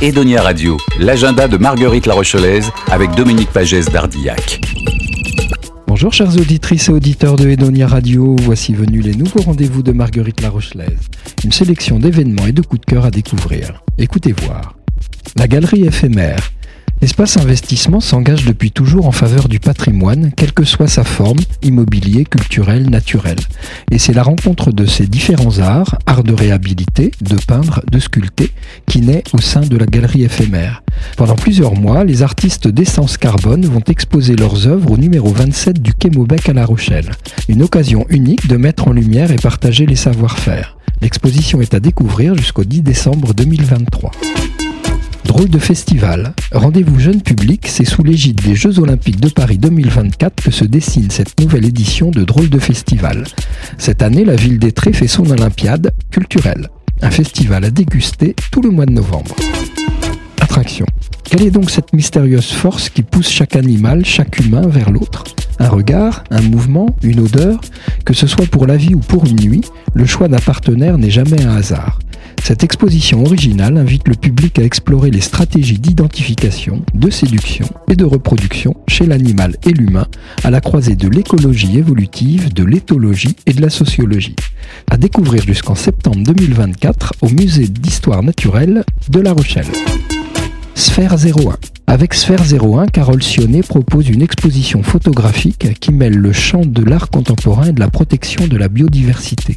Edonia Radio, l'agenda de Marguerite La Rochelaise avec Dominique Pagès d'Ardillac. Bonjour chères auditrices et auditeurs de Edonia Radio, voici venus les nouveaux rendez-vous de Marguerite La Rochelaise. Une sélection d'événements et de coups de cœur à découvrir. Écoutez voir. La galerie éphémère Espace Investissement s'engage depuis toujours en faveur du patrimoine, quelle que soit sa forme, immobilier, culturel, naturel. Et c'est la rencontre de ces différents arts, art de réhabiliter, de peindre, de sculpter, qui naît au sein de la galerie éphémère. Pendant plusieurs mois, les artistes d'essence carbone vont exposer leurs œuvres au numéro 27 du Quai Maubec à La Rochelle. Une occasion unique de mettre en lumière et partager les savoir-faire. L'exposition est à découvrir jusqu'au 10 décembre 2023. Drôle de festival. Rendez-vous jeune public, c'est sous l'égide des Jeux Olympiques de Paris 2024 que se dessine cette nouvelle édition de Drôle de festival. Cette année, la ville d'Etré fait son Olympiade culturelle. Un festival à déguster tout le mois de novembre. Attraction. Quelle est donc cette mystérieuse force qui pousse chaque animal, chaque humain vers l'autre? Un regard, un mouvement, une odeur? Que ce soit pour la vie ou pour une nuit, le choix d'un partenaire n'est jamais un hasard. Cette exposition originale invite le public à explorer les stratégies d'identification, de séduction et de reproduction chez l'animal et l'humain à la croisée de l'écologie évolutive, de l'éthologie et de la sociologie. À découvrir jusqu'en septembre 2024 au musée d'histoire naturelle de La Rochelle. Sphère 01. Avec Sphère 01, Carole Sionnet propose une exposition photographique qui mêle le champ de l'art contemporain et de la protection de la biodiversité.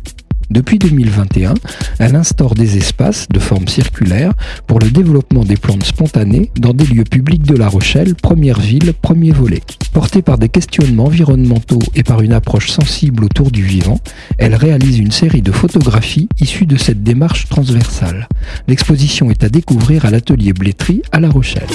Depuis 2021, elle instaure des espaces de forme circulaire pour le développement des plantes spontanées dans des lieux publics de La Rochelle, première ville, premier volet. Portée par des questionnements environnementaux et par une approche sensible autour du vivant, elle réalise une série de photographies issues de cette démarche transversale. L'exposition est à découvrir à l'atelier Blétry à La Rochelle.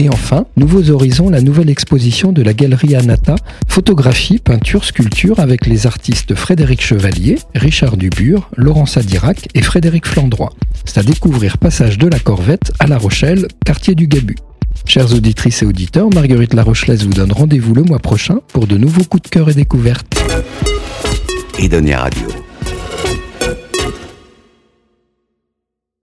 Et enfin, Nouveaux Horizons, la nouvelle exposition de la Galerie Anata, photographie, peinture, sculpture avec les artistes Frédéric Chevalier, Richard Dubur, Laurent Sadirac et Frédéric Flandroit. C'est à découvrir Passage de la Corvette à La Rochelle, quartier du Gabu. Chères auditrices et auditeurs, Marguerite Larochelaise vous donne rendez-vous le mois prochain pour de nouveaux coups de cœur et découvertes. Radio.